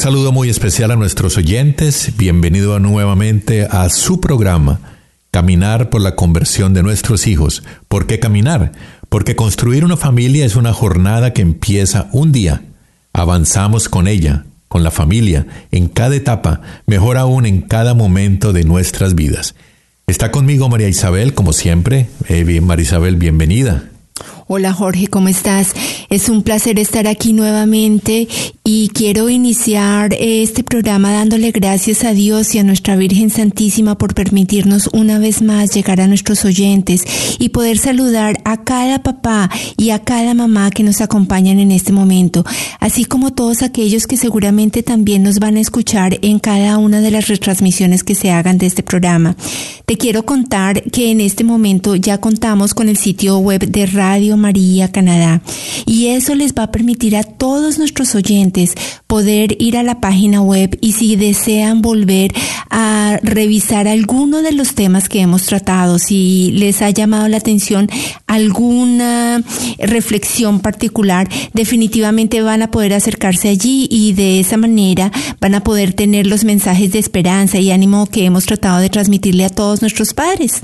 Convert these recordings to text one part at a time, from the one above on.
saludo muy especial a nuestros oyentes. Bienvenido nuevamente a su programa, Caminar por la conversión de nuestros hijos. ¿Por qué caminar? Porque construir una familia es una jornada que empieza un día. Avanzamos con ella, con la familia, en cada etapa, mejor aún en cada momento de nuestras vidas. Está conmigo María Isabel, como siempre. Eh, María Isabel, bienvenida. Hola Jorge, ¿cómo estás? Es un placer estar aquí nuevamente y quiero iniciar este programa dándole gracias a Dios y a nuestra Virgen Santísima por permitirnos una vez más llegar a nuestros oyentes y poder saludar a cada papá y a cada mamá que nos acompañan en este momento, así como todos aquellos que seguramente también nos van a escuchar en cada una de las retransmisiones que se hagan de este programa. Te quiero contar que en este momento ya contamos con el sitio web de Radio María Canadá y eso les va a permitir a todos nuestros oyentes poder ir a la página web y si desean volver a revisar alguno de los temas que hemos tratado, si les ha llamado la atención alguna reflexión particular, definitivamente van a poder acercarse allí y de esa manera van a poder tener los mensajes de esperanza y ánimo que hemos tratado de transmitirle a todos nuestros padres.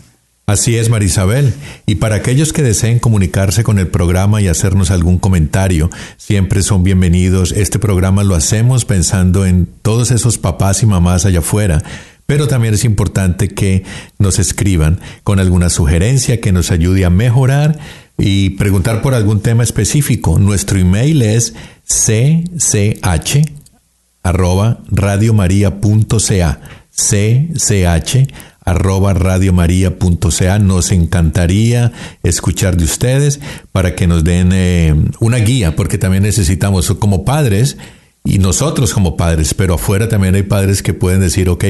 Así es, Marisabel. Y para aquellos que deseen comunicarse con el programa y hacernos algún comentario, siempre son bienvenidos. Este programa lo hacemos pensando en todos esos papás y mamás allá afuera. Pero también es importante que nos escriban con alguna sugerencia que nos ayude a mejorar y preguntar por algún tema específico. Nuestro email es cch cch arroba radiomaria.ca. Nos encantaría escuchar de ustedes para que nos den eh, una guía, porque también necesitamos como padres y nosotros como padres, pero afuera también hay padres que pueden decir, ok,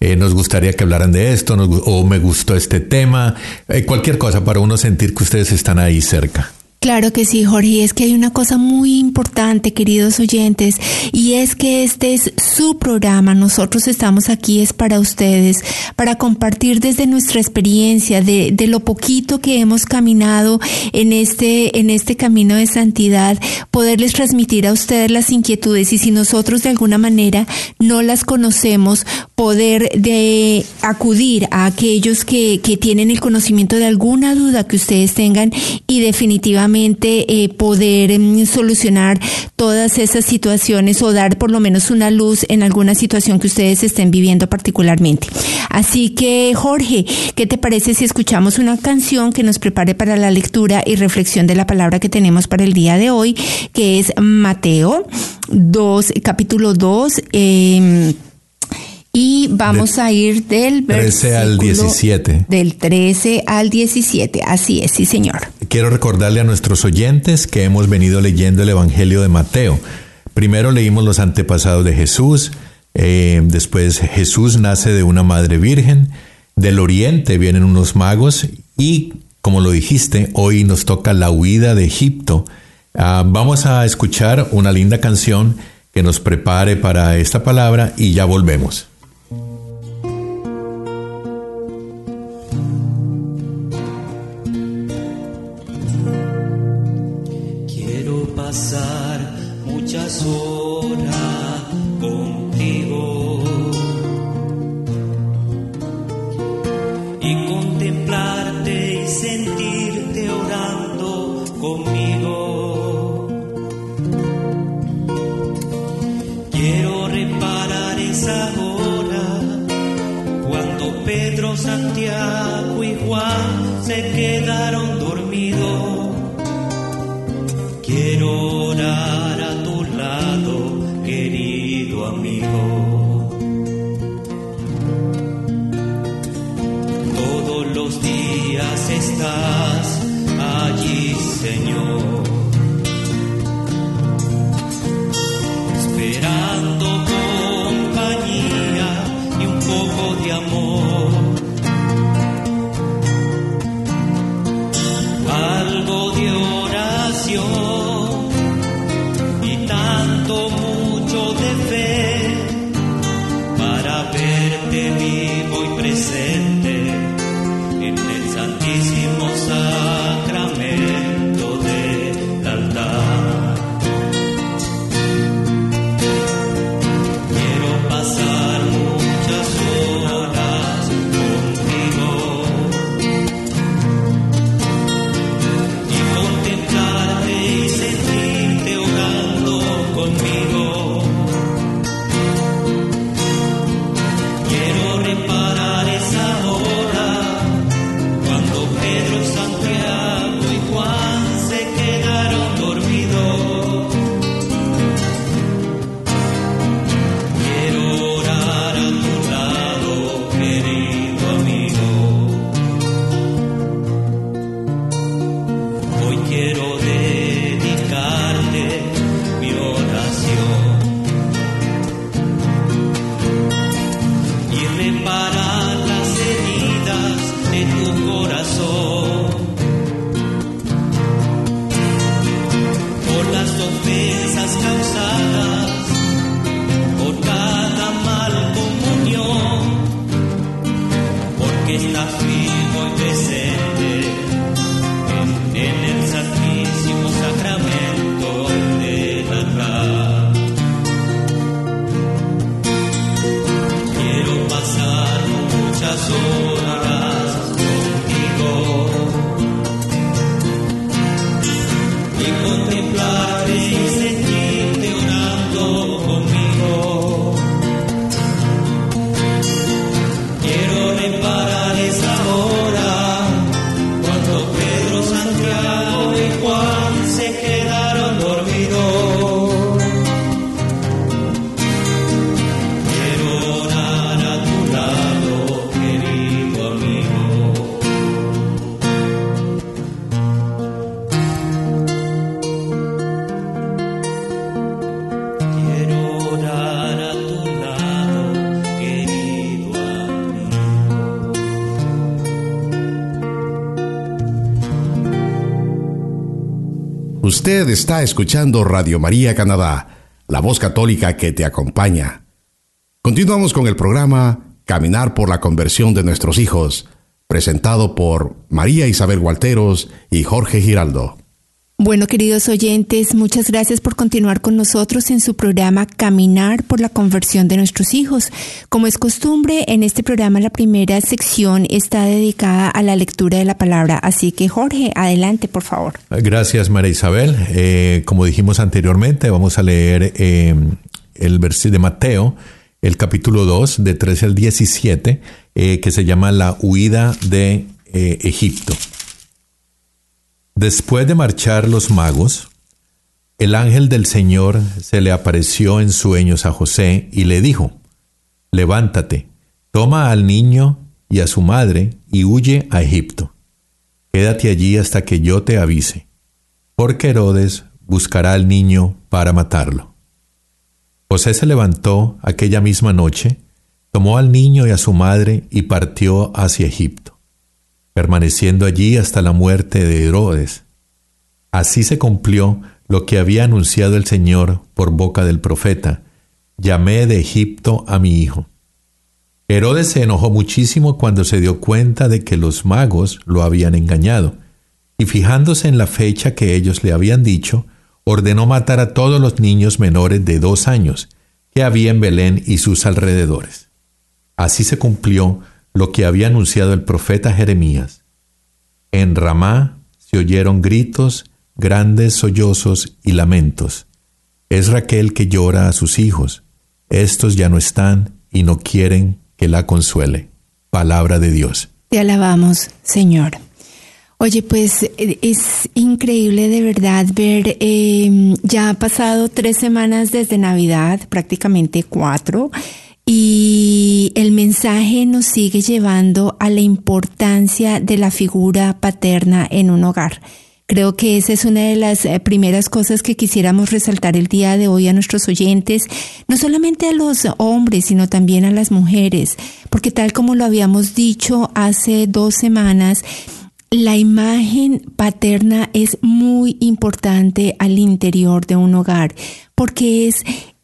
eh, nos gustaría que hablaran de esto, nos o me gustó este tema, eh, cualquier cosa para uno sentir que ustedes están ahí cerca. Claro que sí, Jorge. Y es que hay una cosa muy importante, queridos oyentes, y es que este es su programa. Nosotros estamos aquí es para ustedes, para compartir desde nuestra experiencia, de, de lo poquito que hemos caminado en este, en este camino de santidad, poderles transmitir a ustedes las inquietudes y si nosotros de alguna manera no las conocemos, poder de acudir a aquellos que, que tienen el conocimiento de alguna duda que ustedes tengan y definitivamente eh, poder mm, solucionar todas esas situaciones o dar por lo menos una luz en alguna situación que ustedes estén viviendo particularmente. Así que Jorge, ¿qué te parece si escuchamos una canción que nos prepare para la lectura y reflexión de la palabra que tenemos para el día de hoy, que es Mateo 2, capítulo 2? Eh, y vamos De a ir del 13 al versículo 17. Del 13 al 17. Así es, sí, señor. Quiero recordarle a nuestros oyentes que hemos venido leyendo el Evangelio de Mateo. Primero leímos los antepasados de Jesús, eh, después Jesús nace de una madre virgen, del oriente vienen unos magos y, como lo dijiste, hoy nos toca la huida de Egipto. Ah, vamos a escuchar una linda canción que nos prepare para esta palabra y ya volvemos. Pasar muchas horas Usted está escuchando Radio María Canadá, la voz católica que te acompaña. Continuamos con el programa Caminar por la conversión de nuestros hijos, presentado por María Isabel Gualteros y Jorge Giraldo. Bueno, queridos oyentes, muchas gracias por continuar con nosotros en su programa Caminar por la conversión de nuestros hijos. Como es costumbre, en este programa la primera sección está dedicada a la lectura de la palabra. Así que, Jorge, adelante, por favor. Gracias, María Isabel. Eh, como dijimos anteriormente, vamos a leer eh, el versículo de Mateo, el capítulo 2, de 13 al 17, eh, que se llama La huida de eh, Egipto. Después de marchar los magos, el ángel del Señor se le apareció en sueños a José y le dijo, Levántate, toma al niño y a su madre y huye a Egipto. Quédate allí hasta que yo te avise, porque Herodes buscará al niño para matarlo. José se levantó aquella misma noche, tomó al niño y a su madre y partió hacia Egipto permaneciendo allí hasta la muerte de Herodes. Así se cumplió lo que había anunciado el Señor por boca del profeta, llamé de Egipto a mi hijo. Herodes se enojó muchísimo cuando se dio cuenta de que los magos lo habían engañado, y fijándose en la fecha que ellos le habían dicho, ordenó matar a todos los niños menores de dos años que había en Belén y sus alrededores. Así se cumplió lo que había anunciado el profeta Jeremías. En Ramá se oyeron gritos, grandes sollozos y lamentos. Es Raquel que llora a sus hijos. Estos ya no están y no quieren que la consuele. palabra de Dios. Te alabamos, Señor. Oye, pues eh, es increíble de verdad ver, eh, ya ha pasado tres semanas desde Navidad, prácticamente cuatro, y el mensaje nos sigue llevando a la importancia de la figura paterna en un hogar. Creo que esa es una de las eh, primeras cosas que quisiéramos resaltar el día de hoy a nuestros oyentes, no solamente a los hombres, sino también a las mujeres, porque tal como lo habíamos dicho hace dos semanas, la imagen paterna es muy importante al interior de un hogar, porque es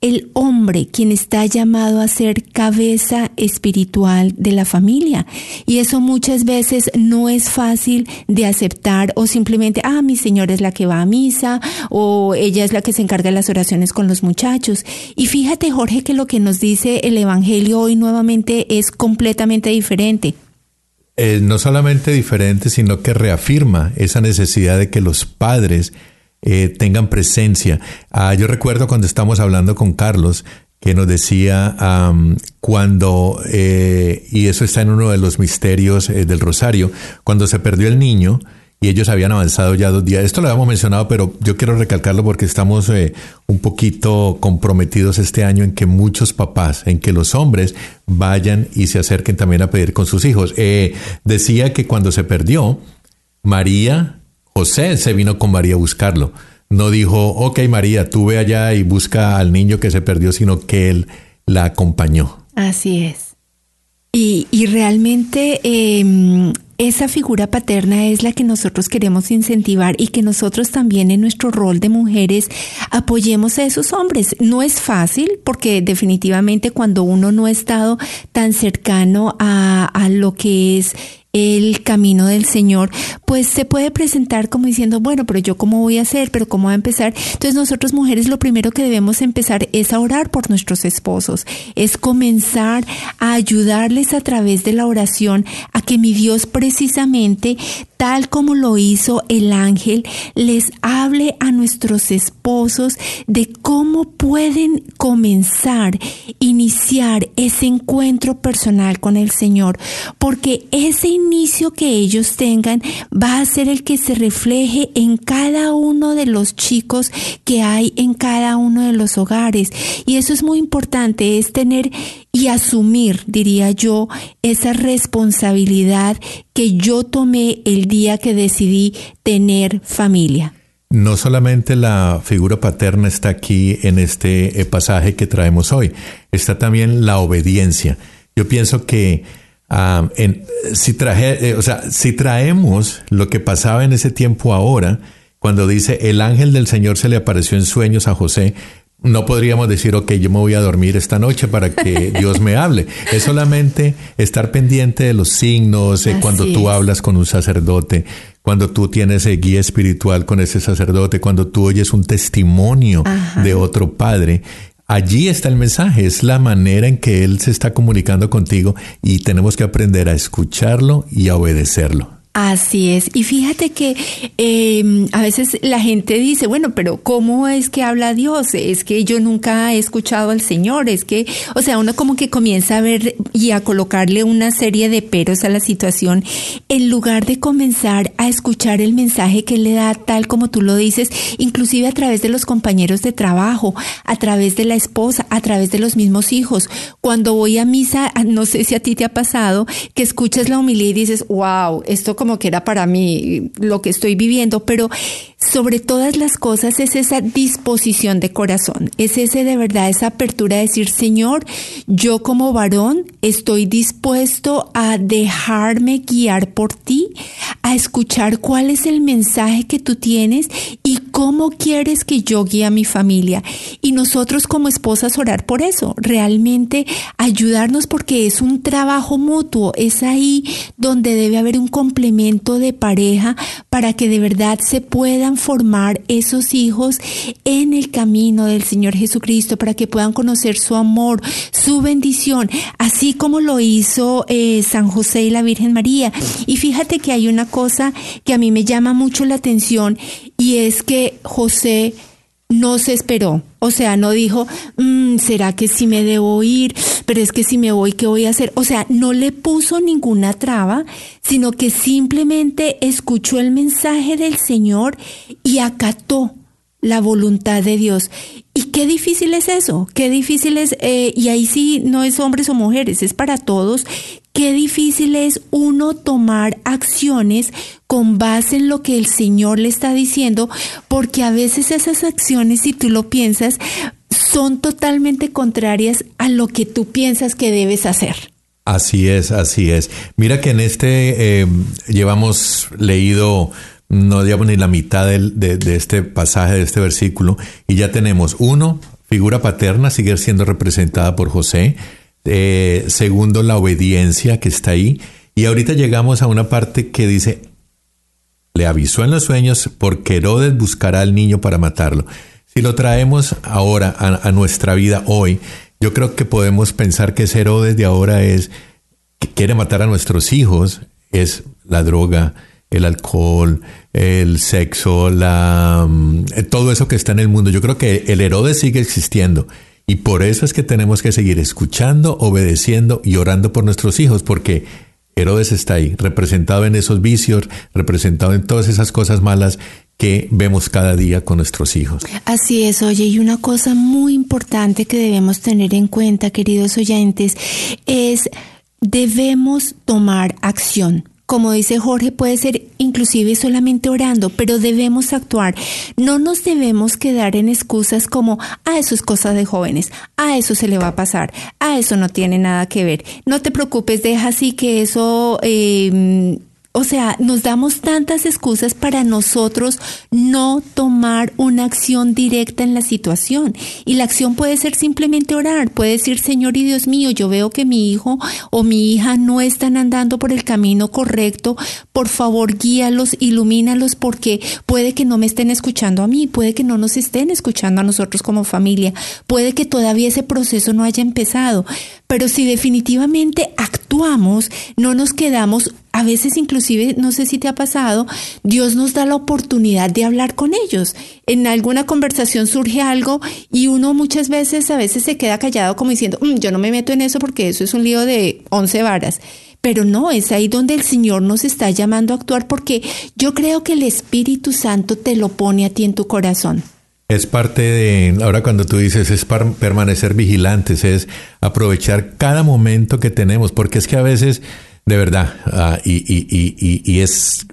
el hombre quien está llamado a ser cabeza espiritual de la familia. Y eso muchas veces no es fácil de aceptar o simplemente, ah, mi señora es la que va a misa o ella es la que se encarga de las oraciones con los muchachos. Y fíjate, Jorge, que lo que nos dice el Evangelio hoy nuevamente es completamente diferente. Eh, no solamente diferente, sino que reafirma esa necesidad de que los padres eh, tengan presencia. Ah, yo recuerdo cuando estamos hablando con Carlos, que nos decía cuando, eh, y eso está en uno de los misterios eh, del Rosario, cuando se perdió el niño y ellos habían avanzado ya dos días. Esto lo habíamos mencionado, pero yo quiero recalcarlo porque estamos un poquito comprometidos este año en que muchos papás, en que los hombres vayan y se acerquen también a pedir con sus hijos. decía que cuando se perdió, María José se vino con María a buscarlo. No dijo, ok María, tú ve allá y busca al niño que se perdió, sino que él la acompañó. Así es. Y, y realmente eh, esa figura paterna es la que nosotros queremos incentivar y que nosotros también en nuestro rol de mujeres apoyemos a esos hombres. No es fácil porque definitivamente cuando uno no ha estado tan cercano a, a lo que es el camino del Señor, pues se puede presentar como diciendo, bueno, pero yo cómo voy a hacer, pero cómo voy a empezar. Entonces nosotros mujeres lo primero que debemos empezar es a orar por nuestros esposos, es comenzar a ayudarles a través de la oración a que mi Dios precisamente tal como lo hizo el ángel, les hable a nuestros esposos de cómo pueden comenzar, iniciar ese encuentro personal con el Señor, porque ese inicio que ellos tengan va a ser el que se refleje en cada uno de los chicos que hay en cada uno de los hogares. Y eso es muy importante, es tener y asumir, diría yo, esa responsabilidad que yo tomé el día que decidí tener familia. No solamente la figura paterna está aquí en este eh, pasaje que traemos hoy, está también la obediencia. Yo pienso que si, traje, eh, o sea, si traemos lo que pasaba en ese tiempo ahora, cuando dice el ángel del Señor se le apareció en sueños a José, no podríamos decir, ok, yo me voy a dormir esta noche para que Dios me hable. Es solamente estar pendiente de los signos, de cuando tú hablas con un sacerdote, cuando tú tienes guía espiritual con ese sacerdote, cuando tú oyes un testimonio de otro padre. Allí está el mensaje, es la manera en que Él se está comunicando contigo y tenemos que aprender a escucharlo y a obedecerlo. Así es. Y fíjate que eh, a veces la gente dice, bueno, pero ¿cómo es que habla Dios? Es que yo nunca he escuchado al Señor. Es que, o sea, uno como que comienza a ver y a colocarle una serie de peros a la situación en lugar de comenzar a escuchar el mensaje que le da tal como tú lo dices, inclusive a través de los compañeros de trabajo, a través de la esposa, a través de los mismos hijos. Cuando voy a misa, no sé si a ti te ha pasado, que escuchas la humildad y dices, wow, esto como que era para mí lo que estoy viviendo, pero sobre todas las cosas es esa disposición de corazón, es ese de verdad, esa apertura de decir, Señor, yo como varón estoy dispuesto a dejarme guiar por ti, a escuchar cuál es el mensaje que tú tienes y cómo quieres que yo guíe a mi familia. Y nosotros como esposas orar por eso, realmente ayudarnos porque es un trabajo mutuo, es ahí donde debe haber un complemento de pareja para que de verdad se puedan formar esos hijos en el camino del Señor Jesucristo, para que puedan conocer su amor, su bendición, así como lo hizo eh, San José y la Virgen María. Y fíjate que hay una cosa que a mí me llama mucho la atención y es que José no se esperó. O sea, no dijo, "Mm, ¿será que sí me debo ir? Pero es que si me voy, ¿qué voy a hacer? O sea, no le puso ninguna traba, sino que simplemente escuchó el mensaje del Señor y acató la voluntad de Dios. Y qué difícil es eso, qué difícil es, eh, y ahí sí no es hombres o mujeres, es para todos, qué difícil es uno tomar acciones con base en lo que el Señor le está diciendo, porque a veces esas acciones, si tú lo piensas, son totalmente contrarias a lo que tú piensas que debes hacer. Así es, así es. Mira que en este eh, llevamos leído no digamos ni la mitad de, de este pasaje, de este versículo, y ya tenemos uno, figura paterna, sigue siendo representada por José. Eh, segundo, la obediencia que está ahí. Y ahorita llegamos a una parte que dice, le avisó en los sueños porque Herodes buscará al niño para matarlo. Si lo traemos ahora a, a nuestra vida hoy, yo creo que podemos pensar que ese Herodes de ahora es que quiere matar a nuestros hijos, es la droga, el alcohol, el sexo, la, mm, todo eso que está en el mundo. Yo creo que el Herodes sigue existiendo. Y por eso es que tenemos que seguir escuchando, obedeciendo y orando por nuestros hijos, porque Herodes está ahí, representado en esos vicios, representado en todas esas cosas malas que vemos cada día con nuestros hijos. Así es, oye, y una cosa muy importante que debemos tener en cuenta, queridos oyentes, es debemos tomar acción. Como dice Jorge, puede ser inclusive solamente orando, pero debemos actuar. No nos debemos quedar en excusas como, ah, eso es cosa de jóvenes, ah, eso se le va a pasar, ah, eso no tiene nada que ver. No te preocupes, deja así que eso... eh, o sea, nos damos tantas excusas para nosotros no tomar una acción directa en la situación. Y la acción puede ser simplemente orar, puede decir, Señor y Dios mío, yo veo que mi hijo o mi hija no están andando por el camino correcto, por favor guíalos, ilumínalos, porque puede que no me estén escuchando a mí, puede que no nos estén escuchando a nosotros como familia, puede que todavía ese proceso no haya empezado. Pero si definitivamente actuamos, no nos quedamos a veces inclusive, no sé si te ha pasado, Dios nos da la oportunidad de hablar con ellos. En alguna conversación surge algo y uno muchas veces a veces se queda callado como diciendo, "Mm, yo no me meto en eso porque eso es un lío de once varas. Pero no, es ahí donde el Señor nos está llamando a actuar porque yo creo que el Espíritu Santo te lo pone a ti en tu corazón. Es parte de, ahora cuando tú dices, es par- permanecer vigilantes, es aprovechar cada momento que tenemos, porque es que a veces, de verdad, ah, y, y- y- y- y es,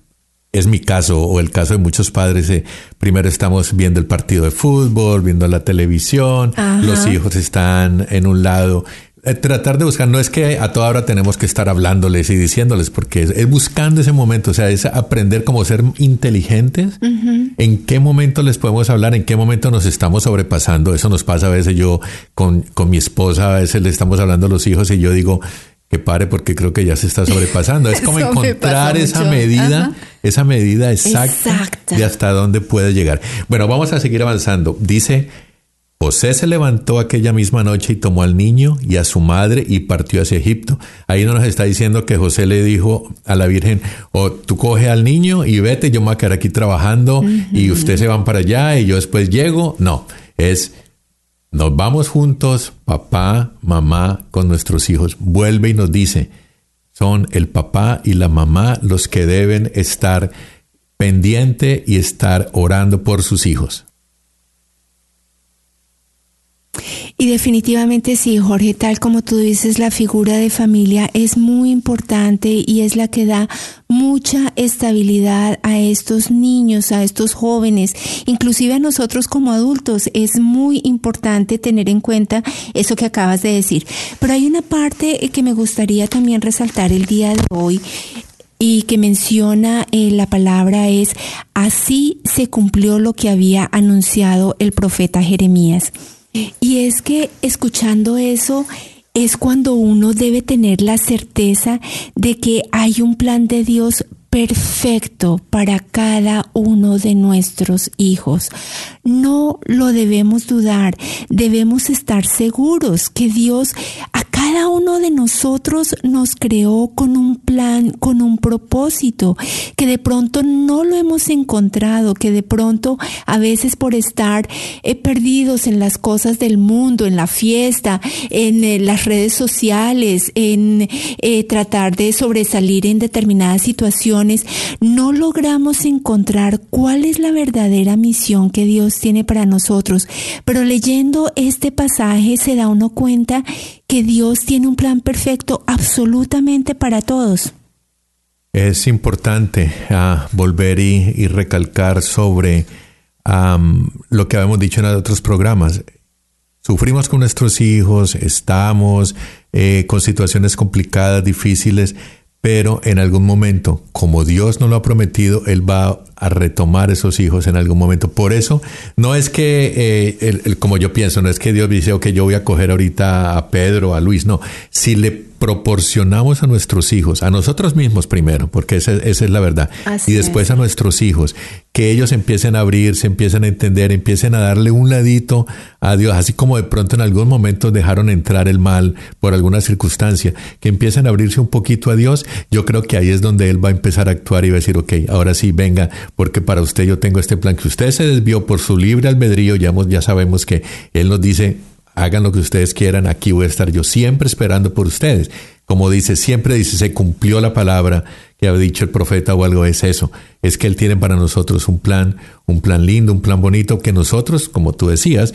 es mi caso o el caso de muchos padres, eh, primero estamos viendo el partido de fútbol, viendo la televisión, Ajá. los hijos están en un lado. Eh, tratar de buscar, no es que a toda hora tenemos que estar hablándoles y diciéndoles, porque es, es buscando ese momento, o sea, es aprender cómo ser inteligentes, en qué momento les podemos hablar, en qué momento nos estamos sobrepasando. Eso nos pasa a veces yo con, con mi esposa, a veces le estamos hablando a los hijos y yo digo que pare porque creo que ya se está sobrepasando. Es como encontrar esa medida, Ajá. esa medida exacta, Exacta. de hasta dónde puede llegar. Bueno, vamos a seguir avanzando. Dice, José se levantó aquella misma noche y tomó al niño y a su madre y partió hacia Egipto. Ahí no nos está diciendo que José le dijo a la Virgen, o tú coge al niño y vete, yo me voy a quedar aquí trabajando y ustedes se van para allá y yo después llego. No, es, nos vamos juntos, papá, mamá, con nuestros hijos. Vuelve y nos dice, son el papá y la mamá los que deben estar pendiente y estar orando por sus hijos. Y definitivamente sí, Jorge, tal como tú dices, la figura de familia es muy importante y es la que da mucha estabilidad a estos niños, a estos jóvenes, inclusive a nosotros como adultos. Es muy importante tener en cuenta eso que acabas de decir. Pero hay una parte que me gustaría también resaltar el día de hoy y que menciona eh, la palabra es, así se cumplió lo que había anunciado el profeta Jeremías. Y es que escuchando eso es cuando uno debe tener la certeza de que hay un plan de Dios perfecto para cada uno de nuestros hijos. No lo debemos dudar, debemos estar seguros que Dios cada uno de nosotros nos creó con un plan, con un propósito, que de pronto no lo hemos encontrado, que de pronto a veces por estar eh, perdidos en las cosas del mundo, en la fiesta, en eh, las redes sociales, en eh, tratar de sobresalir en determinadas situaciones, no logramos encontrar cuál es la verdadera misión que Dios tiene para nosotros. Pero leyendo este pasaje se da uno cuenta que Dios tiene un plan perfecto absolutamente para todos. Es importante ah, volver y, recalcar sobre lo que habíamos dicho en otros programas. Sufrimos con nuestros hijos, estamos eh, con situaciones complicadas, difíciles, pero en algún momento, como Dios nos lo ha prometido, Él va a retomar esos hijos en algún momento. Por eso, no es que, eh, el- como yo pienso, no es que Dios dice, ok, yo voy a coger ahorita a Pedro, a Luis, no. Si le proporcionamos a nuestros hijos, a nosotros mismos primero, porque esa, esa es la verdad, Así y después a nuestros hijos, que ellos empiecen a abrirse, empiecen a entender, empiecen a darle un ladito a Dios, así como de pronto en algún momento dejaron entrar el mal por alguna circunstancia, que empiecen a abrirse un poquito a Dios, yo creo que ahí es donde Él va a empezar a actuar y va a decir, ok, ahora sí, venga, porque para usted yo tengo este plan, que usted se desvió por su libre albedrío, ya, ya sabemos que Él nos dice, hagan lo que ustedes quieran, aquí voy a estar yo siempre esperando por ustedes. Como dice, siempre dice, se cumplió la palabra que ha dicho el profeta o algo, es eso, es que Él tiene para nosotros un plan, un plan lindo, un plan bonito, que nosotros, como tú decías,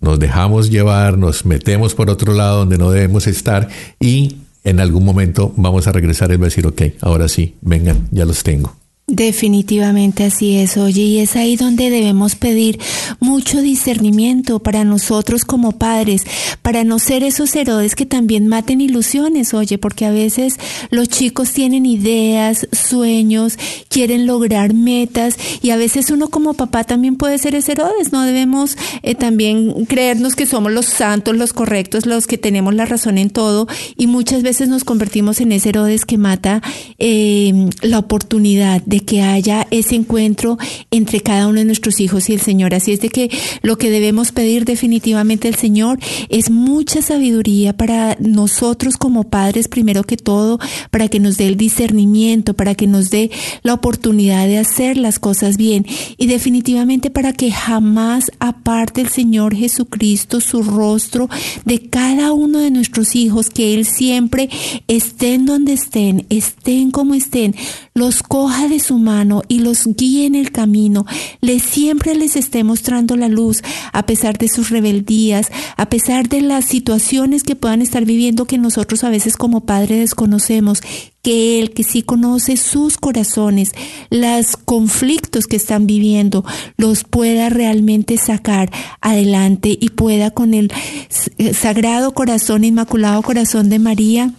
nos dejamos llevar, nos metemos por otro lado donde no debemos estar y en algún momento vamos a regresar y va a decir, ok, ahora sí, vengan, ya los tengo. Definitivamente así es, oye, y es ahí donde debemos pedir mucho discernimiento para nosotros como padres, para no ser esos Herodes que también maten ilusiones, oye, porque a veces los chicos tienen ideas, sueños, quieren lograr metas y a veces uno como papá también puede ser ese Herodes, no debemos eh, también creernos que somos los santos, los correctos, los que tenemos la razón en todo y muchas veces nos convertimos en ese Herodes que mata eh, la oportunidad de que haya ese encuentro entre cada uno de nuestros hijos y el Señor. Así es de que lo que debemos pedir definitivamente al Señor es mucha sabiduría para nosotros como padres, primero que todo, para que nos dé el discernimiento, para que nos dé la oportunidad de hacer las cosas bien. Y definitivamente para que jamás aparte el Señor Jesucristo su rostro de cada uno de nuestros hijos, que Él siempre estén donde estén, estén como estén, los coja de su mano y los guíe en el camino, les siempre les esté mostrando la luz a pesar de sus rebeldías, a pesar de las situaciones que puedan estar viviendo que nosotros a veces como padres desconocemos, que Él, que sí conoce sus corazones, los conflictos que están viviendo, los pueda realmente sacar adelante y pueda con el s- sagrado corazón, inmaculado corazón de María,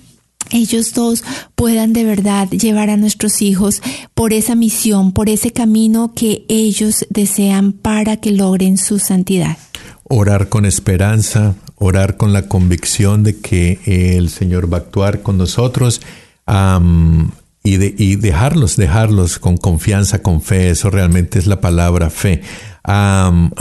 ellos dos puedan de verdad llevar a nuestros hijos por esa misión, por ese camino que ellos desean para que logren su santidad. Orar con esperanza, orar con la convicción de que el Señor va a actuar con nosotros y, de- y dejarlos, dejarlos con confianza, con fe. Eso realmente es la palabra fe.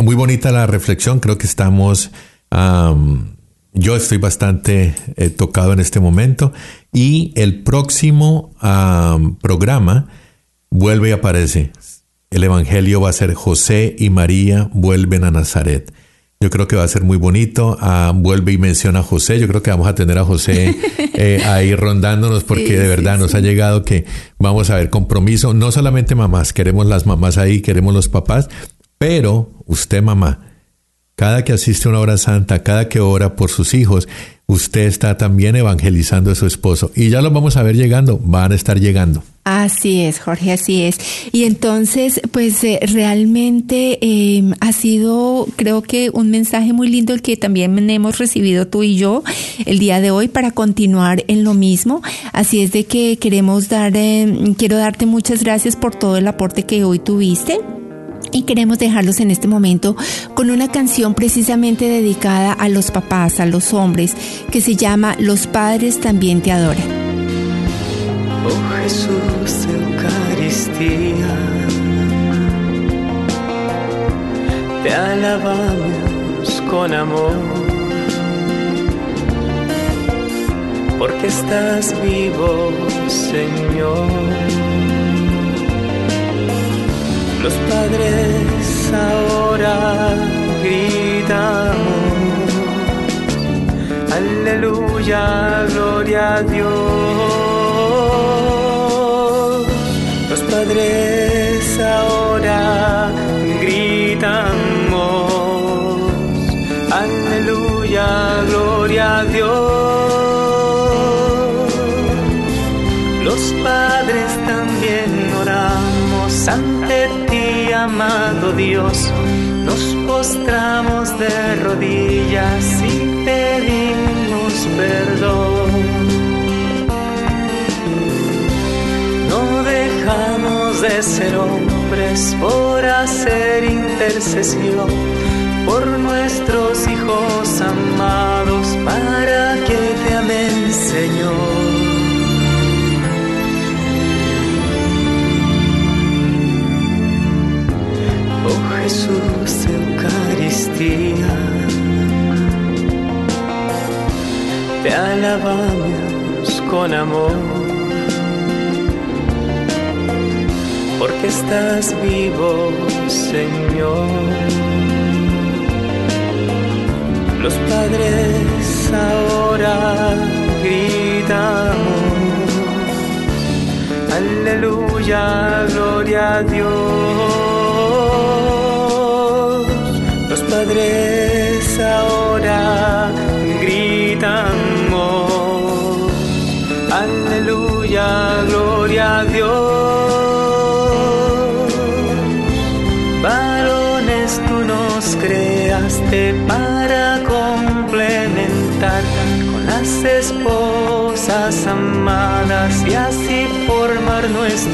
Muy bonita la reflexión, creo que estamos... am, yo estoy bastante eh, tocado en este momento y el próximo am, programa vuelve y aparece. El Evangelio va a ser José y María vuelven a Nazaret. Yo creo que va a ser muy bonito. Ah, vuelve y menciona a José. Yo creo que vamos a tener a José eh, ahí rondándonos porque Sí, de sí, verdad nos ha llegado que vamos a ver compromiso. No solamente mamás, queremos las mamás ahí, queremos los papás, pero usted mamá, cada que asiste a una hora santa, cada que ora por sus hijos, usted está también evangelizando a su esposo. Y ya los vamos a ver llegando, van a estar llegando. Así es, Jorge, así es. Y entonces, pues eh, realmente eh, ha sido, creo que un mensaje muy lindo el que también hemos recibido tú y yo el día de hoy para continuar en lo mismo. Así es de que queremos dar, eh, quiero darte muchas gracias por todo el aporte que hoy tuviste. Y queremos dejarlos en este momento con una canción precisamente dedicada a los papás, a los hombres, que se llama Los padres también te adoran. Oh Jesús Eucaristía, te alabamos con amor. porque estás vivo, Señor. Los padres ahora gritamos, aleluya, gloria a Dios. Nos postramos de rodillas y pedimos perdón. No dejamos de ser hombres por hacer intercesión por nuestros hijos amados para que te amen, Señor. Jesús, Eucaristía, te alabamos con amor, porque estás vivo, Señor. Los padres ahora gritamos, aleluya, gloria a Dios. Padres ahora gritamos, aleluya, gloria a Dios. Varones tú nos creaste para complementar con las esposas amadas y así formar nuestro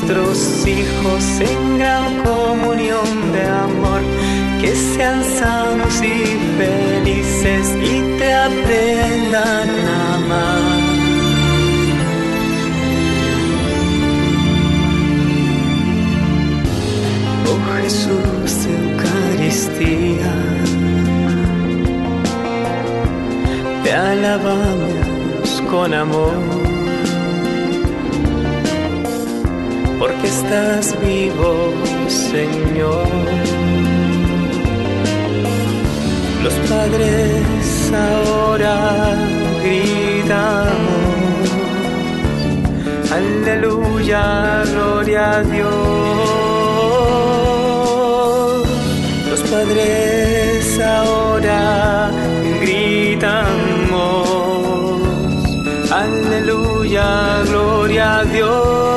nuestros hijos en gran comunión de amor, que sean sanos y felices y te aprendan a amar. Oh Jesús, Eucaristía, te alabamos con amor. Porque estás vivo, Señor. Los padres ahora gritamos, aleluya, gloria a Dios. Los padres ahora gritamos, aleluya, gloria a Dios.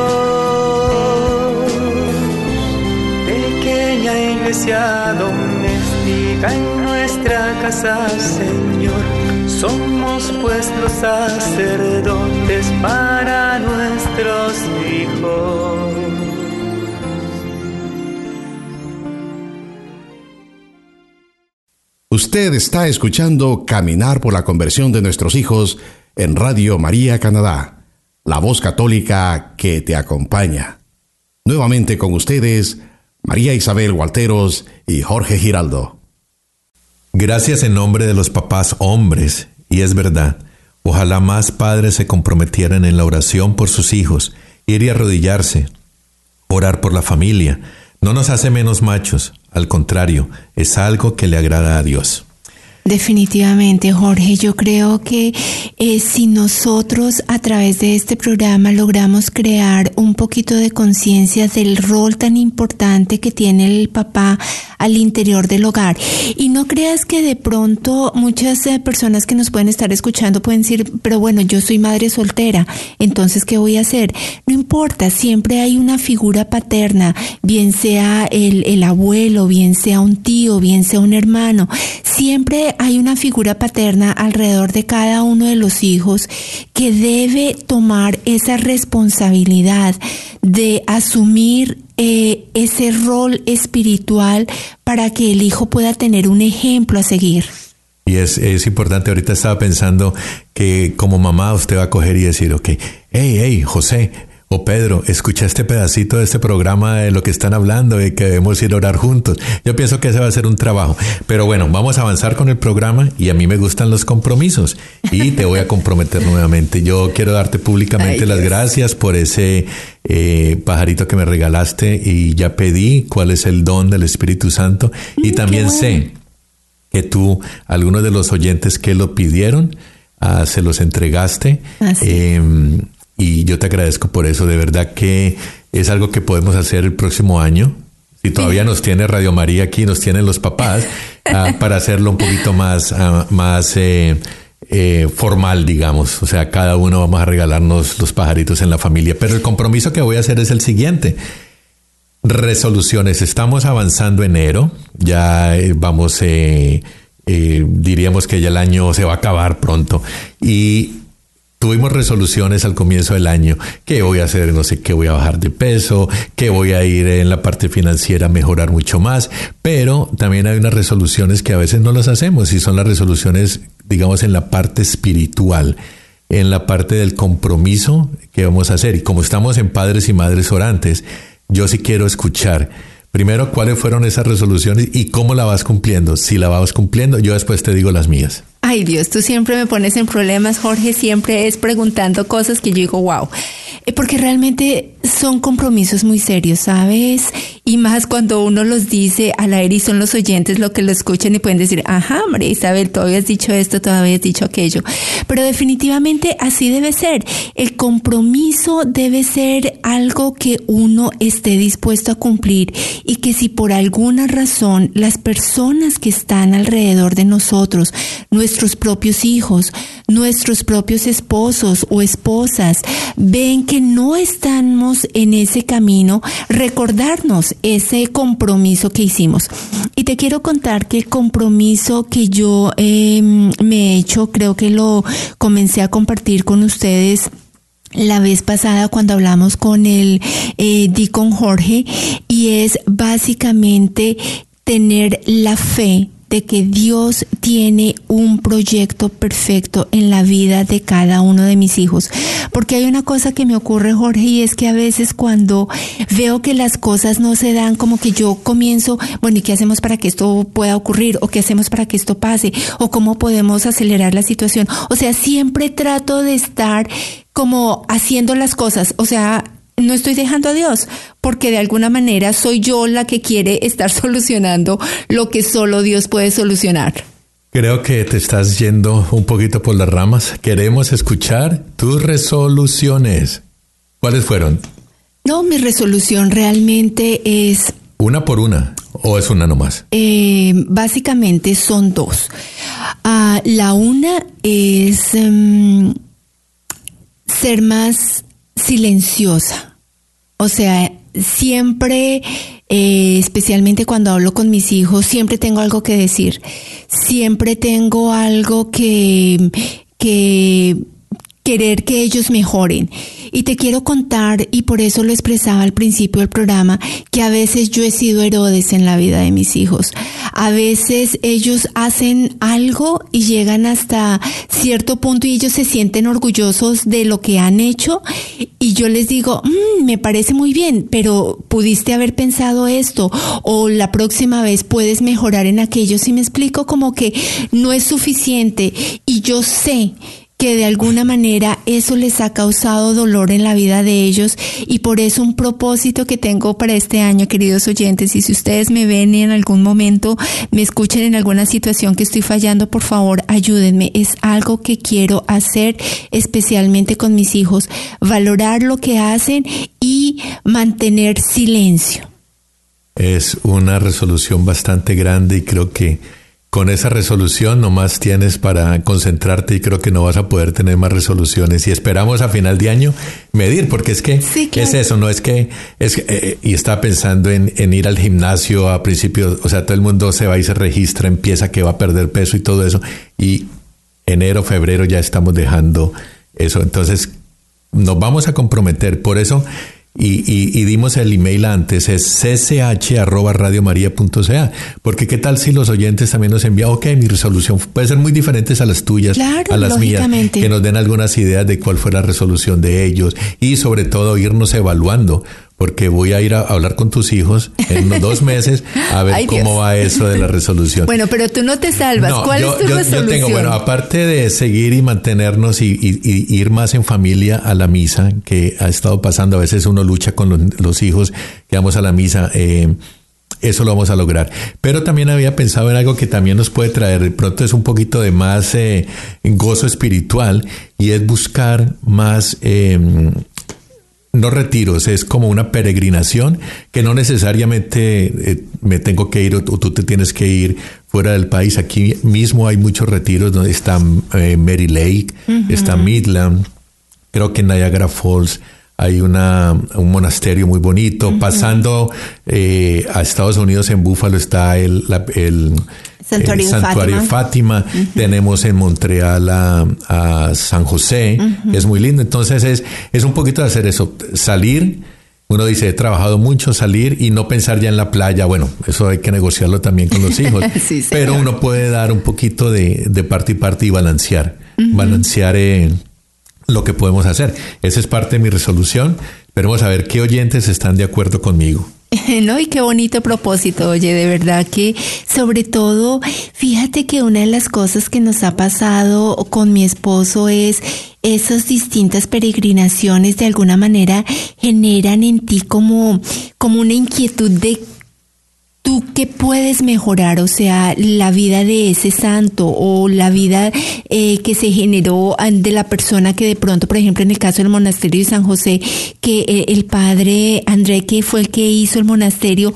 Iglesia doméstica en nuestra casa, Señor. Somos pues los sacerdotes para nuestros hijos. Usted está escuchando Caminar por la conversión de nuestros hijos en Radio María Canadá, la voz católica que te acompaña. Nuevamente con ustedes, María Isabel Gualteros y Jorge Giraldo. Gracias en nombre de los papás hombres, y es verdad, ojalá más padres se comprometieran en la oración por sus hijos, ir y arrodillarse, orar por la familia. No nos hace menos machos, al contrario, es algo que le agrada a Dios. Definitivamente, Jorge, yo creo que eh, si nosotros a través de este programa logramos crear un poquito de conciencia del rol tan importante que tiene el papá al interior del hogar, y no creas que de pronto muchas eh, personas que nos pueden estar escuchando pueden decir, pero bueno, yo soy madre soltera, entonces, ¿qué voy a hacer? No importa, siempre hay una figura paterna, bien sea el, el abuelo, bien sea un tío, bien sea un hermano, siempre hay una figura paterna alrededor de cada uno de los hijos que debe tomar esa responsabilidad de asumir eh, ese rol espiritual para que el hijo pueda tener un ejemplo a seguir. Y es, es importante, ahorita estaba pensando que como mamá usted va a coger y decir, ok, hey, hey, José, o Pedro, escucha este pedacito de este programa de lo que están hablando y que debemos ir a orar juntos. Yo pienso que ese va a ser un trabajo. Pero bueno, vamos a avanzar con el programa y a mí me gustan los compromisos y te voy a comprometer nuevamente. Yo quiero darte públicamente Ay, las Dios. gracias por ese eh, pajarito que me regalaste y ya pedí cuál es el don del Espíritu Santo y Mm, también bueno. sé que tú, algunos de los oyentes que lo pidieron, ah, se los entregaste. Así. Eh, y yo te agradezco por eso. De verdad que es algo que podemos hacer el próximo año. Si todavía nos tiene Radio María aquí, nos tienen los papás, ah, para hacerlo un poquito más, ah, más eh, eh, formal, digamos. O sea, cada uno vamos a regalarnos los pajaritos en la familia. Pero el compromiso que voy a hacer es el siguiente. Resoluciones. Estamos avanzando enero. Ya eh, vamos, eh, eh, diríamos que ya el año se va a acabar pronto. Y tuvimos resoluciones al comienzo del año. ¿Qué voy a hacer? No sé qué voy a bajar de peso, qué voy a ir en la parte financiera a mejorar mucho más. Pero también hay unas resoluciones que a veces no las hacemos y son las resoluciones, digamos, en la parte espiritual en la parte del compromiso que vamos a hacer. Y como estamos en Padres y Madres Orantes, yo sí quiero escuchar primero cuáles fueron esas resoluciones y cómo la vas cumpliendo. Si la vas cumpliendo, yo después te digo las mías. Ay Dios, tú siempre me pones en problemas, Jorge, siempre es preguntando cosas que yo digo, wow, Eh, porque realmente son compromisos muy serios, ¿sabes? Y más cuando uno los dice al aire y son los oyentes lo que lo escuchan y pueden decir, ajá, María Isabel, tú habías dicho esto, tú habías dicho aquello. Pero definitivamente así debe ser. El compromiso debe ser algo que uno esté dispuesto a cumplir y que si por alguna razón las personas que están alrededor de nosotros, nuestros propios hijos, nuestros propios esposos o esposas, ven que no estamos en ese camino, recordarnos ese compromiso que hicimos. Y te quiero contar que el compromiso que yo eh, me he hecho, creo que lo comencé a compartir con ustedes la vez pasada cuando hablamos con el eh, Deacon Jorge y es básicamente tener la fe de que Dios tiene un proyecto perfecto en la vida de cada uno de mis hijos. Porque hay una cosa que me ocurre, Jorge, y es que a veces cuando veo que las cosas no se dan, como que yo comienzo, bueno, ¿y qué hacemos para que esto pueda ocurrir? ¿O qué hacemos para que esto pase? ¿O cómo podemos acelerar la situación? O sea, siempre trato de estar como haciendo las cosas, o sea, no estoy dejando a Dios, porque de alguna manera soy yo la que quiere estar solucionando lo que solo Dios puede solucionar. Creo que te estás yendo un poquito por las ramas. Queremos escuchar tus resoluciones. ¿Cuáles fueron? No, mi resolución realmente es, ¿Una por una? ¿O es una nomás? eh, básicamente son dos. Ah, la una es em, ser más silenciosa. O sea, siempre, eh, especialmente cuando hablo con mis hijos, siempre tengo algo que decir. Siempre tengo algo que, que querer que ellos mejoren. Y te quiero contar, y por eso lo expresaba al principio del programa, que a veces yo he sido Herodes en la vida de mis hijos. A veces ellos hacen algo y llegan hasta cierto punto y ellos se sienten orgullosos de lo que han hecho y yo les digo, "Mm, me parece muy bien, pero pudiste haber pensado esto o la próxima vez puedes mejorar en aquello. Si me explico como que no es suficiente y yo sé que de alguna manera eso les ha causado dolor en la vida de ellos y por eso un propósito que tengo para este año, queridos oyentes, y si ustedes me ven en algún momento, me escuchen en alguna situación que estoy fallando, por favor, ayúdenme. Es algo que quiero hacer especialmente con mis hijos, valorar lo que hacen y mantener silencio. Es una resolución bastante grande y creo que con esa resolución nomás tienes para concentrarte y creo que no vas a poder tener más resoluciones. Y esperamos a final de año medir porque es que Sí, claro. es eso, no es que es que, eh, y está pensando en, en ir al gimnasio a principios, o sea, todo el mundo se va y se registra, empieza que va a perder peso y todo eso y enero, febrero ya estamos dejando eso, entonces nos vamos a comprometer, por eso y, y, y dimos el email antes, es cch.radiomaria.ca. Porque qué tal si los oyentes también nos envían, ok, mi resolución puede ser muy diferentes a las tuyas, Claro, a las mías, que nos den algunas ideas de cuál fue la resolución de ellos y sobre todo irnos evaluando. Porque voy a ir a hablar con tus hijos en unos dos meses a ver Ay, cómo Dios. va eso de la resolución. Bueno, pero tú no te salvas. No, ¿Cuál yo, es tu yo- yo resolución? tengo, bueno, aparte de seguir y mantenernos y, y- y ir más en familia a la misa, que ha estado pasando, a veces uno lucha con los, los hijos que vamos a la misa, eh, eso lo vamos a lograr. Pero también había pensado en algo que también nos puede traer, de pronto es un poquito de más eh, gozo espiritual y es buscar más... eh, no retiros, es como una peregrinación que no necesariamente eh, me tengo que ir o, tú te tienes que ir fuera del país. Aquí mismo hay muchos retiros donde está eh, Mary Lake, está Midland, creo que Niagara Falls hay una, un monasterio muy bonito. Pasando eh, a Estados Unidos, en Búfalo está el, la- el, Santuario el de santuario Fátima. Fátima. Tenemos en Montreal a, a San José. Es muy lindo. Entonces es, es un poquito de hacer eso. Salir. Uno dice, he trabajado mucho, salir y no pensar ya en la playa. Bueno, eso hay que negociarlo también con los hijos. Sí. Pero uno puede dar un poquito de, de parte y parte y balancear. Balancear eh, lo que podemos hacer. Esa es parte de mi resolución. Esperemos a ver qué oyentes están de acuerdo conmigo. No, y qué bonito propósito, oye, de verdad que sobre todo, fíjate que una de las cosas que nos ha pasado con mi esposo es esas distintas peregrinaciones de alguna manera generan en ti como, como una inquietud de tú qué puedes mejorar, o sea, la vida de ese santo o la vida eh, que se generó de la persona que de pronto, por ejemplo, en el caso del monasterio de San José, que eh, el padre André, que fue el que hizo el monasterio,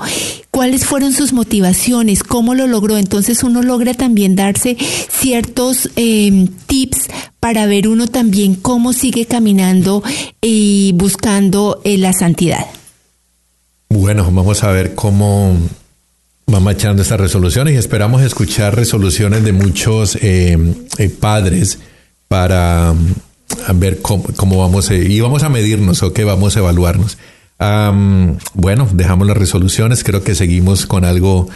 cuáles fueron sus motivaciones, cómo lo logró. Entonces uno logra también darse ciertos eh, tips para ver uno también cómo sigue caminando y buscando eh, la santidad. Bueno, vamos a ver cómo vamos echando estas resoluciones y esperamos escuchar resoluciones de muchos eh, eh, padres para mm, ver cómo, cómo vamos a, y vamos a medirnos o qué vamos a evaluarnos. Bueno, dejamos las resoluciones, creo que seguimos con algo.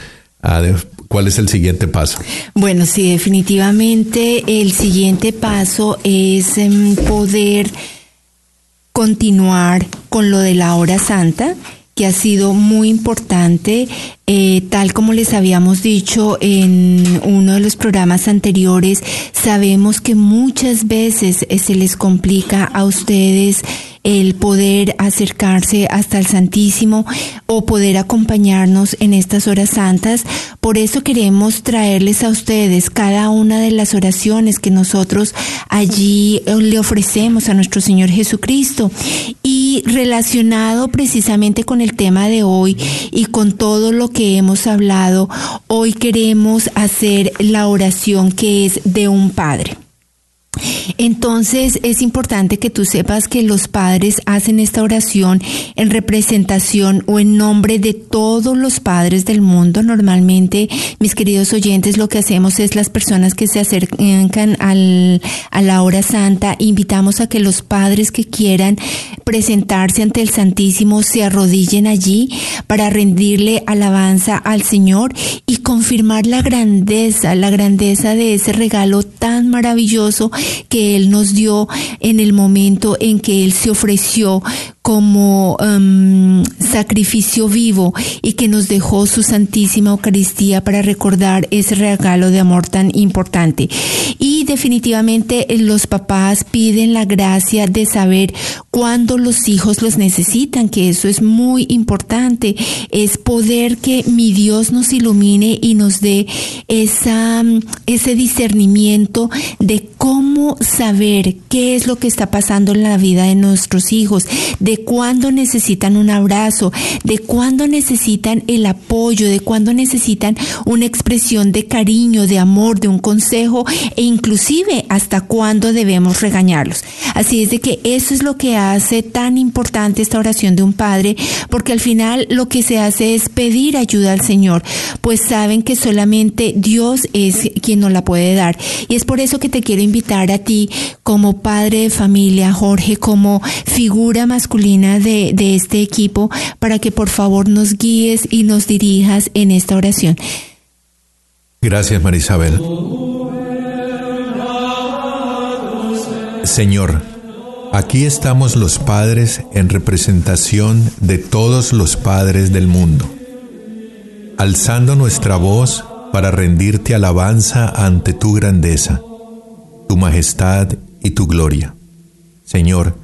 ¿Cuál es el siguiente paso? Bueno, sí, definitivamente el siguiente paso es em, poder continuar con lo de la hora santa que ha sido muy importante, eh, tal como les habíamos dicho en uno de los programas anteriores, sabemos que muchas veces eh, se les complica a ustedes el poder acercarse hasta el Santísimo o poder acompañarnos en estas horas santas. Por eso queremos traerles a ustedes cada una de las oraciones que nosotros allí eh, le ofrecemos a nuestro Señor Jesucristo. Y relacionado precisamente con el tema de hoy y con todo lo que hemos hablado, hoy queremos hacer la oración que es de un Padre. Entonces es importante que tú sepas que los padres hacen esta oración en representación o en nombre de todos los padres del mundo. Normalmente, mis queridos oyentes, lo que hacemos es las personas que se acercan al, a la hora santa, invitamos a que los padres que quieran presentarse ante el Santísimo se arrodillen allí para rendirle alabanza al Señor y confirmar la grandeza, la grandeza de ese regalo tan maravilloso que Él nos dio en el momento en que Él se ofreció como um, sacrificio vivo y que nos dejó su Santísima Eucaristía para recordar ese regalo de amor tan importante. Y definitivamente eh, los papás piden la gracia de saber cuándo los hijos los necesitan, que eso es muy importante. Es poder que mi Dios nos ilumine y nos dé esa, mm, ese discernimiento de cómo saber qué es lo que está pasando en la vida de nuestros hijos, de cuándo necesitan un abrazo, de cuándo necesitan el apoyo, de cuándo necesitan una expresión de cariño, de amor, de un consejo e inclusive hasta cuándo debemos regañarlos. Así es de que eso es lo que hace tan importante esta oración de un padre, porque al final lo que se hace es pedir ayuda al Señor, pues saben que solamente Dios es quien nos la puede dar. Y es por eso que te quiero invitar a ti como padre de familia, Jorge, como figura masculina de, de este equipo para que por favor nos guíes y nos dirijas en esta oración. Gracias, Marisabel. Señor, aquí estamos los padres en representación de todos los padres del mundo, alzando nuestra voz para rendirte alabanza ante tu grandeza, tu majestad y tu gloria. Señor,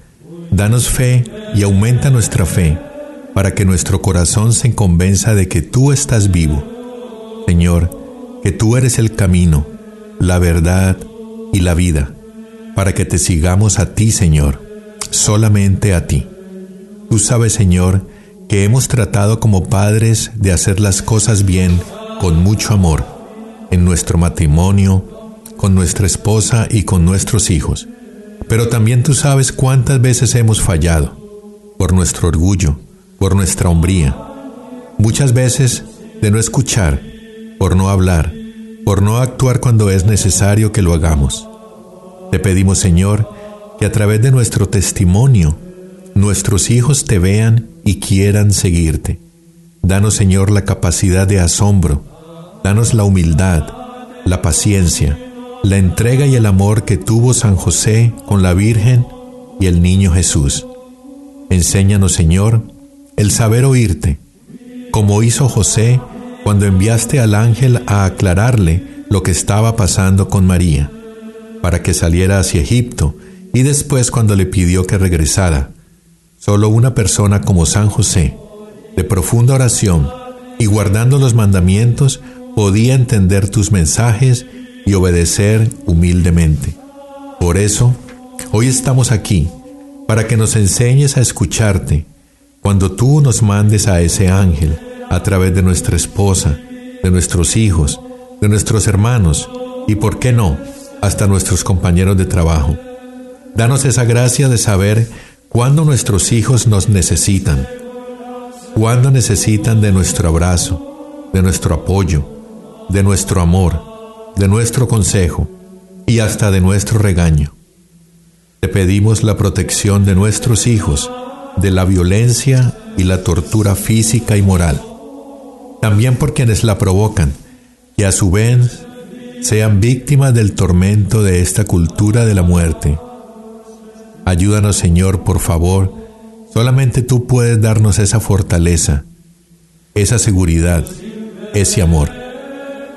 danos fe y aumenta nuestra fe para que nuestro corazón se convenza de que tú estás vivo. Señor, que tú eres el camino, la verdad y la vida, para que te sigamos a ti, Señor, solamente a ti. Tú sabes, Señor, que hemos tratado como padres de hacer las cosas bien con mucho amor, en nuestro matrimonio, con nuestra esposa y con nuestros hijos. Pero también tú sabes cuántas veces hemos fallado, por nuestro orgullo, por nuestra hombría, muchas veces de no escuchar, por no hablar, por no actuar cuando es necesario que lo hagamos. Te pedimos, Señor, que a través de nuestro testimonio, nuestros hijos te vean y quieran seguirte. Danos, Señor, la capacidad de asombro, danos la humildad, la paciencia, la entrega y el amor que tuvo San José con la Virgen y el niño Jesús. Enséñanos, Señor, el saber oírte, como hizo José cuando enviaste al ángel a aclararle lo que estaba pasando con María, para que saliera hacia Egipto, y después cuando le pidió que regresara. Solo una persona como San José, de profunda oración y guardando los mandamientos, podía entender tus mensajes y obedecer humildemente. Por eso, hoy estamos aquí, para que nos enseñes a escucharte, cuando tú nos mandes a ese ángel a través de nuestra esposa, de nuestros hijos, de nuestros hermanos y, por qué no, hasta nuestros compañeros de trabajo. Danos esa gracia de saber cuándo nuestros hijos nos necesitan, cuándo necesitan de nuestro abrazo, de nuestro apoyo, de nuestro amor, de nuestro consejo y hasta de nuestro regaño. Te pedimos la protección de nuestros hijos de la violencia y la tortura física y moral, también por quienes la provocan, y a su vez sean víctimas del tormento de esta cultura de la muerte. Ayúdanos Señor, por favor, solamente tú puedes darnos esa fortaleza, esa seguridad, ese amor.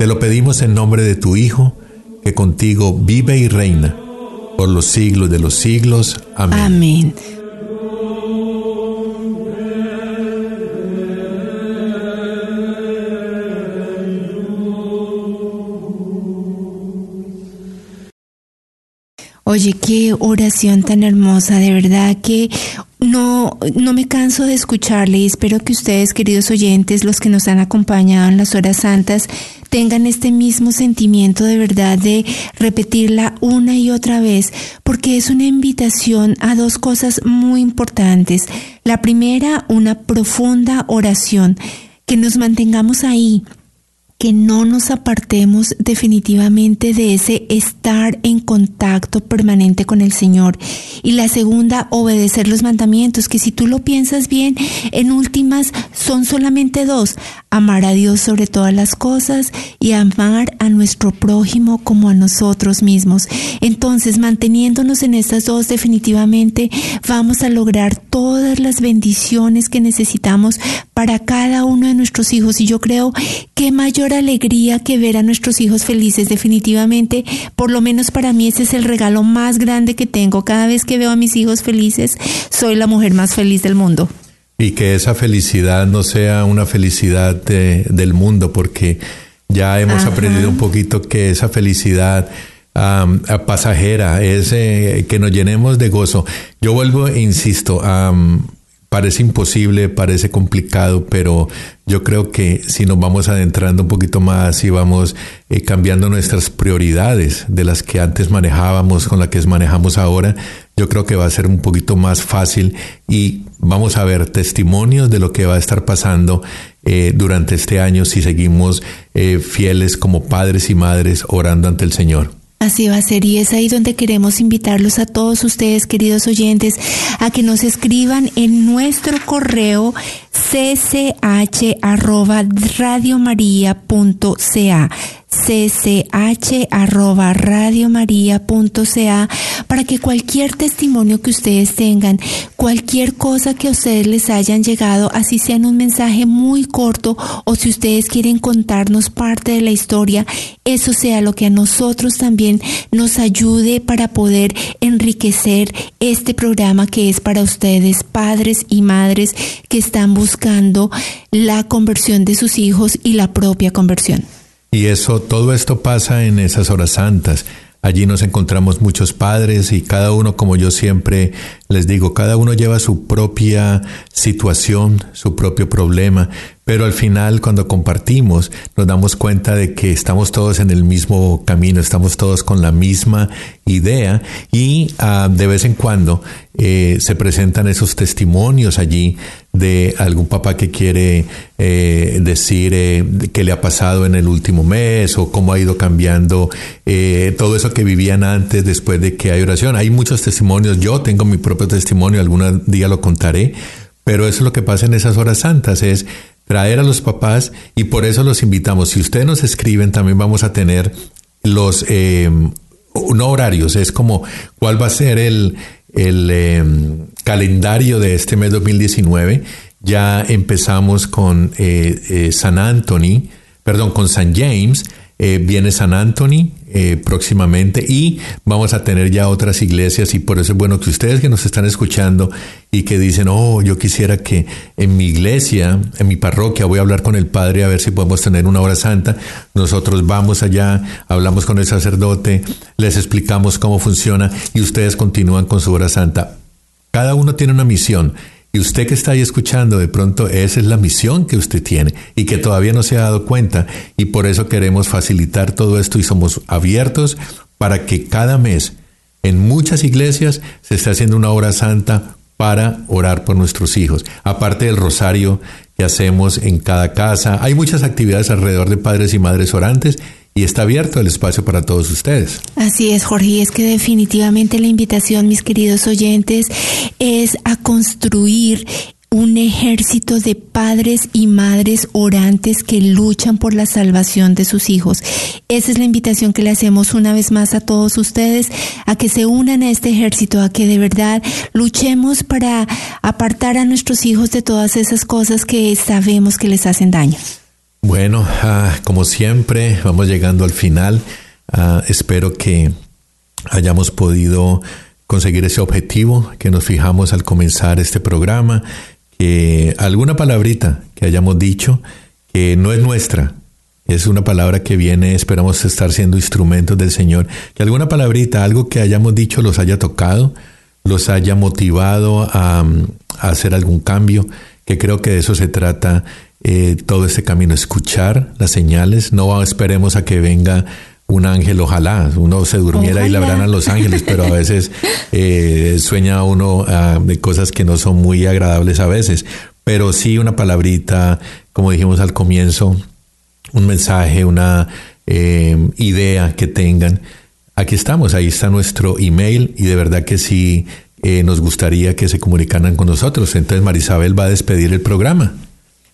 Te lo pedimos en nombre de tu Hijo, que contigo vive y reina por los siglos de los siglos. Amén. Amén. Oye, qué oración tan hermosa, de verdad que no, no me canso de escucharle y espero que ustedes, queridos oyentes, los que nos han acompañado en las horas santas, tengan este mismo sentimiento de verdad de repetirla una y otra vez, porque es una invitación a dos cosas muy importantes. La primera, una profunda oración, que nos mantengamos ahí, que no nos apartemos definitivamente de ese estar en contacto permanente con el Señor. Y la segunda, obedecer los mandamientos, que si tú lo piensas bien, en últimas son solamente dos, amar a Dios sobre todas las cosas y amar a nuestro prójimo como a nosotros mismos. Entonces, manteniéndonos en estas dos, definitivamente vamos a lograr todas las bendiciones que necesitamos para cada uno de nuestros hijos. Y yo creo que mayor alegría que ver a nuestros hijos felices. Definitivamente, por lo menos para mí ese es el regalo más grande que tengo. Cada vez que veo a mis hijos felices, soy la mujer más feliz del mundo. Y que esa felicidad no sea una felicidad de- del mundo, porque ya hemos Ajá. aprendido un poquito que esa felicidad pasajera es eh, que nos llenemos de gozo. Yo vuelvo e insisto, am, parece imposible, parece complicado, pero yo creo que si nos vamos adentrando un poquito más y vamos eh, cambiando nuestras prioridades de las que antes manejábamos con las que manejamos ahora, yo creo que va a ser un poquito más fácil y vamos a ver testimonios de lo que va a estar pasando eh, durante este año si seguimos eh, fieles como padres y madres orando ante el Señor. Así va a ser y es ahí donde queremos invitarlos a todos ustedes, queridos oyentes, a que nos escriban en nuestro correo cch@radiomaria.ca cch@radiomaria.ca para que cualquier testimonio que ustedes tengan, cualquier cosa que a ustedes les hayan llegado, así sea en un mensaje muy corto o si ustedes quieren contarnos parte de la historia, eso sea lo que a nosotros también nos ayude para poder enriquecer este programa que es para ustedes, padres y madres que están buscando la conversión de sus hijos y la propia conversión. Y eso, todo esto pasa en esas horas santas. Allí nos encontramos muchos padres y cada uno, como yo siempre les digo, cada uno lleva su propia situación, su propio problema, pero al final cuando compartimos nos damos cuenta de que estamos todos en el mismo camino, estamos todos con la misma idea y ah, de vez en cuando eh, se presentan esos testimonios allí de algún papá que quiere eh, decir eh, qué le ha pasado en el último mes o cómo ha ido cambiando todo eso que vivían antes después de que hay oración. Hay muchos testimonios, yo tengo mi propio testimonio, algún día lo contaré, pero eso es lo que pasa en esas horas santas, es traer a los papás y por eso los invitamos. Si ustedes nos escriben, también vamos a tener los no horarios, es como cuál va a ser el, el em, calendario de este mes 2019. Ya empezamos con eh, eh, San Anthony, perdón, con San James, eh, viene San Anthony eh, próximamente y vamos a tener ya otras iglesias y por eso es bueno que ustedes que nos están escuchando y que dicen, oh, yo quisiera que en mi iglesia, en mi parroquia, voy a hablar con el Padre a ver si podemos tener una hora santa. Nosotros vamos allá, hablamos con el sacerdote, les explicamos cómo funciona y ustedes continúan con su hora santa. Cada uno tiene una misión y usted que está ahí escuchando, de pronto esa es la misión que usted tiene y que todavía no se ha dado cuenta. Y por eso queremos facilitar todo esto y somos abiertos para que cada mes en muchas iglesias se esté haciendo una hora santa para orar por nuestros hijos. Aparte del rosario que hacemos en cada casa, hay muchas actividades alrededor de padres y madres orantes y está abierto el espacio para todos ustedes. Así es, Jorge, y es que definitivamente la invitación, mis queridos oyentes, es a construir un ejército de padres y madres orantes que luchan por la salvación de sus hijos. Esa es la invitación que le hacemos una vez más a todos ustedes, a que se unan a este ejército, a que de verdad luchemos para apartar a nuestros hijos de todas esas cosas que sabemos que les hacen daño. Bueno, ah, como siempre, vamos llegando al final. Ah, espero que hayamos podido conseguir ese objetivo que nos fijamos al comenzar este programa, que alguna palabrita que hayamos dicho que no es nuestra, es una palabra que viene, esperamos estar siendo instrumentos del Señor, que alguna palabrita, algo que hayamos dicho los haya tocado, los haya motivado a, a hacer algún cambio, que creo que de eso se trata eh, todo este camino, escuchar las señales, no esperemos a que venga un ángel, ojalá uno se durmiera y le a los ángeles, pero a veces eh, sueña uno ah, de cosas que no son muy agradables a veces, pero sí una palabrita, como dijimos al comienzo, un mensaje, una eh, idea que tengan. Aquí estamos, ahí está nuestro email y de verdad que sí nos gustaría que se comunicaran con nosotros. Entonces Marisabel va a despedir el programa.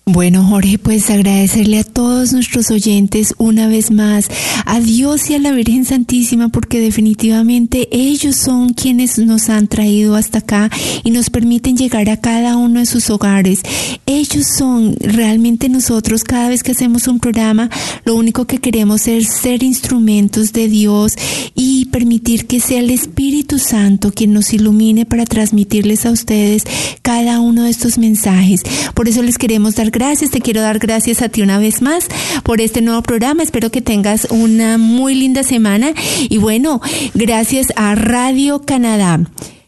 Bueno, Jorge, pues agradecerle a todos nuestros oyentes una vez más, a Dios y a la Virgen Santísima, porque definitivamente ellos son quienes nos han traído hasta acá y nos permiten llegar a cada uno de sus hogares. Ellos son realmente nosotros, cada vez que hacemos un programa, lo único que queremos es ser instrumentos de Dios y permitir que sea el Espíritu Santo quien nos ilumine para transmitirles a ustedes cada uno de estos mensajes. Por eso les queremos dar gracias. Te quiero dar gracias a ti una vez más por este nuevo programa. Espero que tengas una muy linda semana. Y bueno, gracias a Radio Canadá.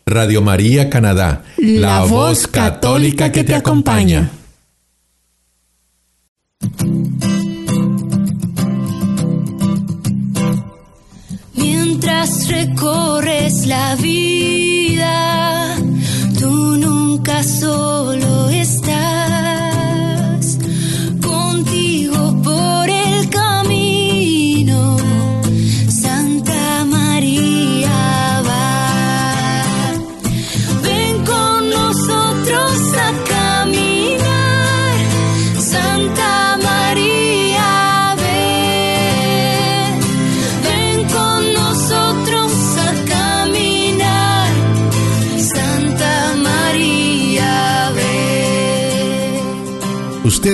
Radio María Canadá, la, voz católica que te acompaña. Recorres la vida, tú nunca solo estás.